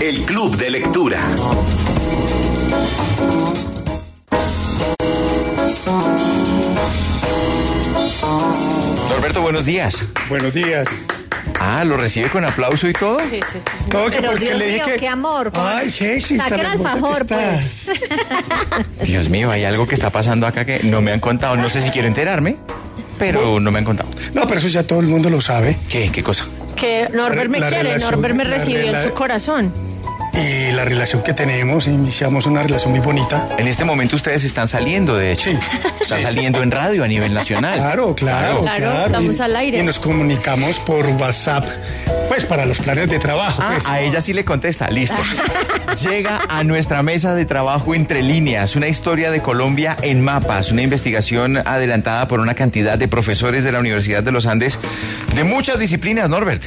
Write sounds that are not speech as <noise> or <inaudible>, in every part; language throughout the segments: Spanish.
El Club de Lectura. Norberto, buenos días. Buenos días. Ah, ¿lo recibe con aplauso y todo? Sí, sí, un- No, que porque Dios le mío, dije que... qué amor. Ay, Jessy, tan el alfajor, pues. <laughs> Dios mío, hay algo que está pasando acá que no me han contado. No sé si quiero enterarme, pero no me han contado. No, pero eso ya todo el mundo lo sabe. ¿Qué? ¿Qué cosa? Que Norbert me La quiere, relación- Norbert me recibió en su corazón. Y la relación que tenemos, iniciamos una relación muy bonita. En este momento ustedes están saliendo, de hecho. Sí. Están Sí, saliendo en radio a nivel nacional. Claro, claro, Claro, claro. estamos Y- al aire. Y nos comunicamos por WhatsApp, pues para los planes de trabajo. Ah, pues. a ella sí le contesta, listo. <laughs> Llega a nuestra mesa de trabajo entre líneas, una historia de Colombia en mapas, una investigación adelantada por una cantidad de profesores de la Universidad de los Andes de muchas disciplinas, Norbert.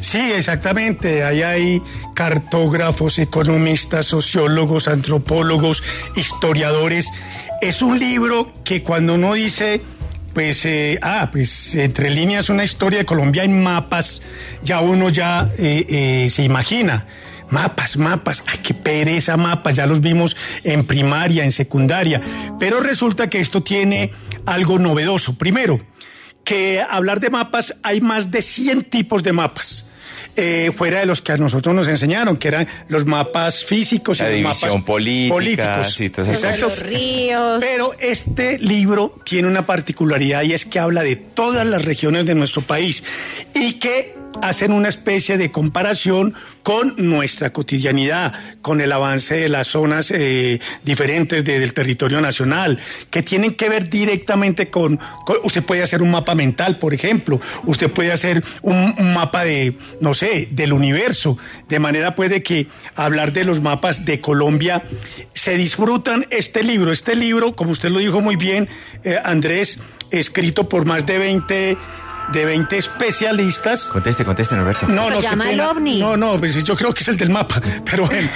Sí, exactamente. Ahí hay cartógrafos, economistas, sociólogos, antropólogos, historiadores. Es un libro que cuando uno dice, pues, eh, ah, pues entre líneas una historia de Colombia en mapas, ya uno ya eh, eh, se imagina. Mapas, mapas, ay, qué pereza mapas, ya los vimos en primaria, en secundaria. Pero resulta que esto tiene algo novedoso. Primero, que hablar de mapas, hay más de 100 tipos de mapas. eh, fuera de los que a nosotros nos enseñaron, que eran los mapas físicos La y los división mapas política, políticos. sí. Los ríos. Pero este libro tiene una particularidad y es que habla de todas las regiones de nuestro país y que hacen una especie de comparación con nuestra cotidianidad, con el avance de las zonas eh, diferentes de- del territorio nacional, que tienen que ver directamente con, Usted puede hacer un mapa mental, por ejemplo, usted puede hacer un, un mapa de, no sé, del universo, de manera puede que hablar de los mapas de Colombia se disfrutan este libro. Este libro, como usted lo dijo muy bien, eh, Andrés, escrito por más de 20 de 20 especialistas. Conteste, conteste, Norberto. No, no, llama el ovni. No, no, pues yo creo que es el del mapa, <laughs> pero bueno.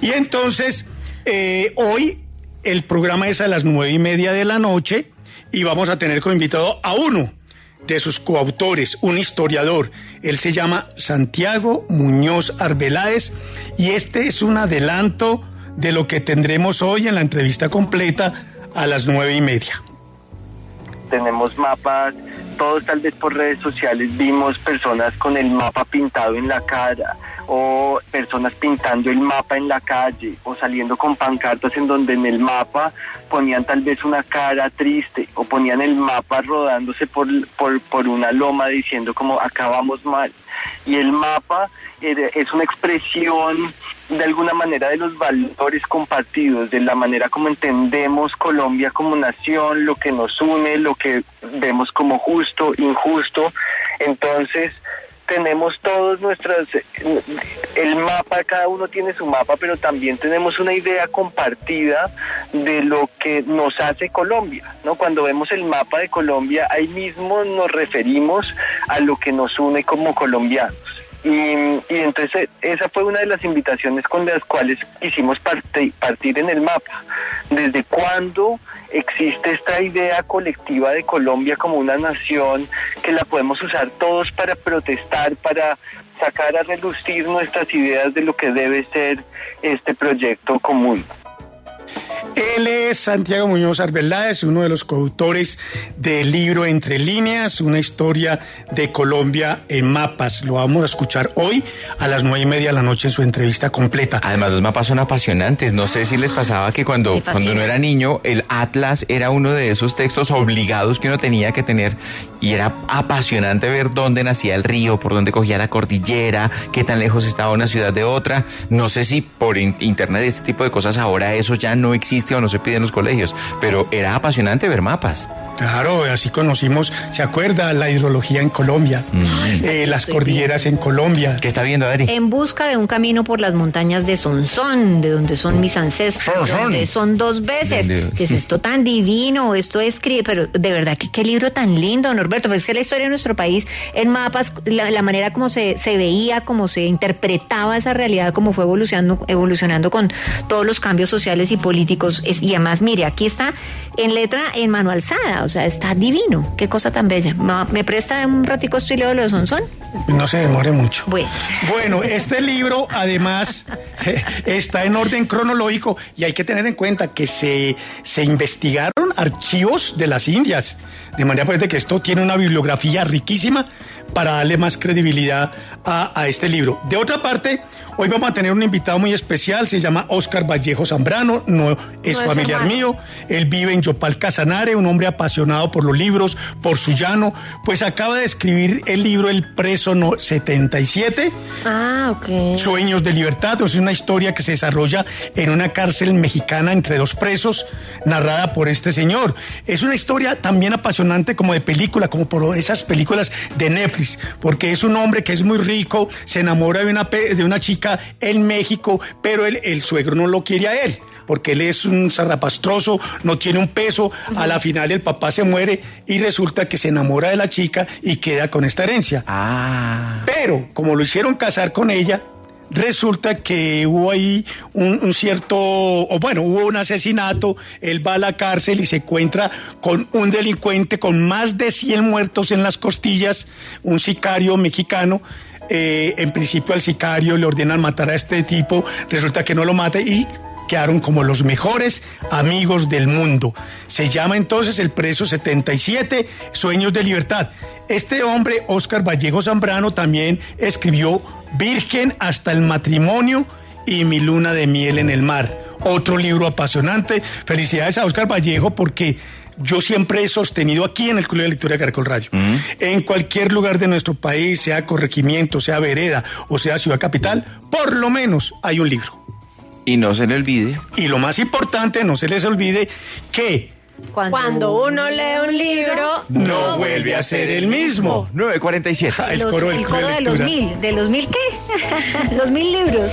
y entonces, eh, hoy el programa es a las nueve y media de la noche y vamos a tener como invitado a uno de sus coautores, un historiador. Él se llama Santiago Muñoz Arbeláez y este es un adelanto de lo que tendremos hoy en la entrevista completa a las nueve y media. tenemos mapas, todos tal vez por redes sociales vimos personas con el mapa pintado en la cara o personas pintando el mapa en la calle o saliendo con pancartas en donde en el mapa ponían tal vez una cara triste o ponían el mapa rodándose por, por, por una loma diciendo como acabamos mal. Y el mapa es una expresión de alguna manera de los valores compartidos, de la manera como entendemos Colombia como nación, lo que nos une, lo que vemos como justo, injusto. Entonces, tenemos todos nuestras, el mapa, cada uno tiene su mapa, pero también tenemos una idea compartida de lo que nos hace Colombia, ¿no? Cuando vemos el mapa de Colombia, ahí mismo nos referimos a lo que nos une como colombianos. Y, entonces esa fue una de las invitaciones con las cuales quisimos parti- partir en el mapa. ¿Desde cuándo existe esta idea colectiva de Colombia como una nación que la podemos usar todos para protestar, para sacar a relucir nuestras ideas de lo que debe ser este proyecto común? Él es Santiago Muñoz Arbeláez, uno de los coautores del libro Entre líneas, una historia de Colombia en mapas. Lo vamos a escuchar hoy a las nueve y media de la noche en su entrevista completa. Además, los mapas son apasionantes. No sé si les pasaba que cuando, cuando uno era niño, el Atlas era uno de esos textos obligados que uno tenía que tener y era apasionante ver dónde nacía el río, por dónde cogía la cordillera, qué tan lejos estaba una ciudad de otra. No sé si por in- internet este tipo de cosas ahora eso ya no existe o no se pide en los colegios, pero era apasionante ver mapas. Claro, así conocimos, ¿se acuerda? La hidrología en Colombia, eh, las cordilleras en Colombia. ¿Qué está viendo, Adri? En busca de un camino por las montañas de Sonsón, de donde son mis ancestros, donde son dos veces. ¿Dónde? ¿Qué es esto tan divino? Esto escribe, pero de verdad que qué libro tan lindo, Norberto. Pues es que la historia de nuestro país en mapas, la, la manera como se, se veía, como se interpretaba esa realidad, como fue evolucionando, evolucionando con todos los cambios sociales y políticos. Es- y además, mire, aquí está en letra en mano alzada, o sea, está divino. Qué cosa tan bella. ¿Me, presta un ratico estoy leo lo de Sonsón? No se demore mucho. Bueno. Bueno, este libro además <laughs> eh, está en orden cronológico y hay que tener en cuenta que se, se investigaron archivos de las Indias, de manera pues de que esto tiene una bibliografía riquísima para darle más credibilidad a, a este libro. De otra parte, hoy vamos a tener un invitado muy especial, se llama Oscar Vallejo Zambrano, no es No es familiar hermano. mío, él vive en Yopal Casanare, un hombre apasionado por los libros, por su llano, pues acaba de escribir el libro El Preso no 77, Ah, ok. Sueños de Libertad, es una historia que se desarrolla en una cárcel mexicana entre dos presos, narrada por este señor. Es una historia también apasionante como de película, como por esas películas de Netflix, porque es un hombre que es muy rico, se enamora de una, de una chica en México, pero el, el suegro no lo quiere a él. Porque él es un zarrapastroso, no tiene un peso. A la final el papá se muere y resulta que se enamora de la chica y queda con esta herencia. Ah. Pero como lo hicieron casar con ella, resulta que hubo ahí un, cierto, o bueno, hubo un asesinato, él va a la cárcel y se encuentra con un delincuente con más de 100 muertos en las costillas, un sicario mexicano. Eh, en principio al sicario le ordenan matar a este tipo, resulta que no lo mata y quedaron como los mejores amigos del mundo. Se llama entonces el preso 77, Sueños de Libertad. Este hombre, Óscar Vallejo Zambrano, también escribió Virgen hasta el matrimonio y Mi luna de miel en el mar. Otro libro apasionante. Felicidades a Óscar Vallejo porque yo siempre he sostenido aquí en el Club de Lectura de Caracol Radio. En cualquier lugar de nuestro país, sea corregimiento, sea vereda o sea ciudad capital, por lo menos hay un libro. Y no se le olvide. Y lo más importante, no se les olvide que Cuando, uno lee un libro, no vuelve a ser el mismo. 947. Ah, el los- coro del el Club coro de de los mil. ¿De los mil qué? <laughs> los mil libros.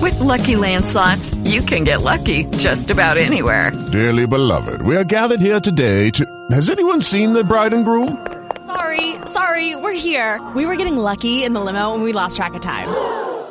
With Lucky Land slots, you can get lucky just about anywhere. Dearly beloved, we are gathered here today to. Has anyone seen the bride and groom? sorry, sorry, we're here. We were getting lucky in the limo and we lost track of time.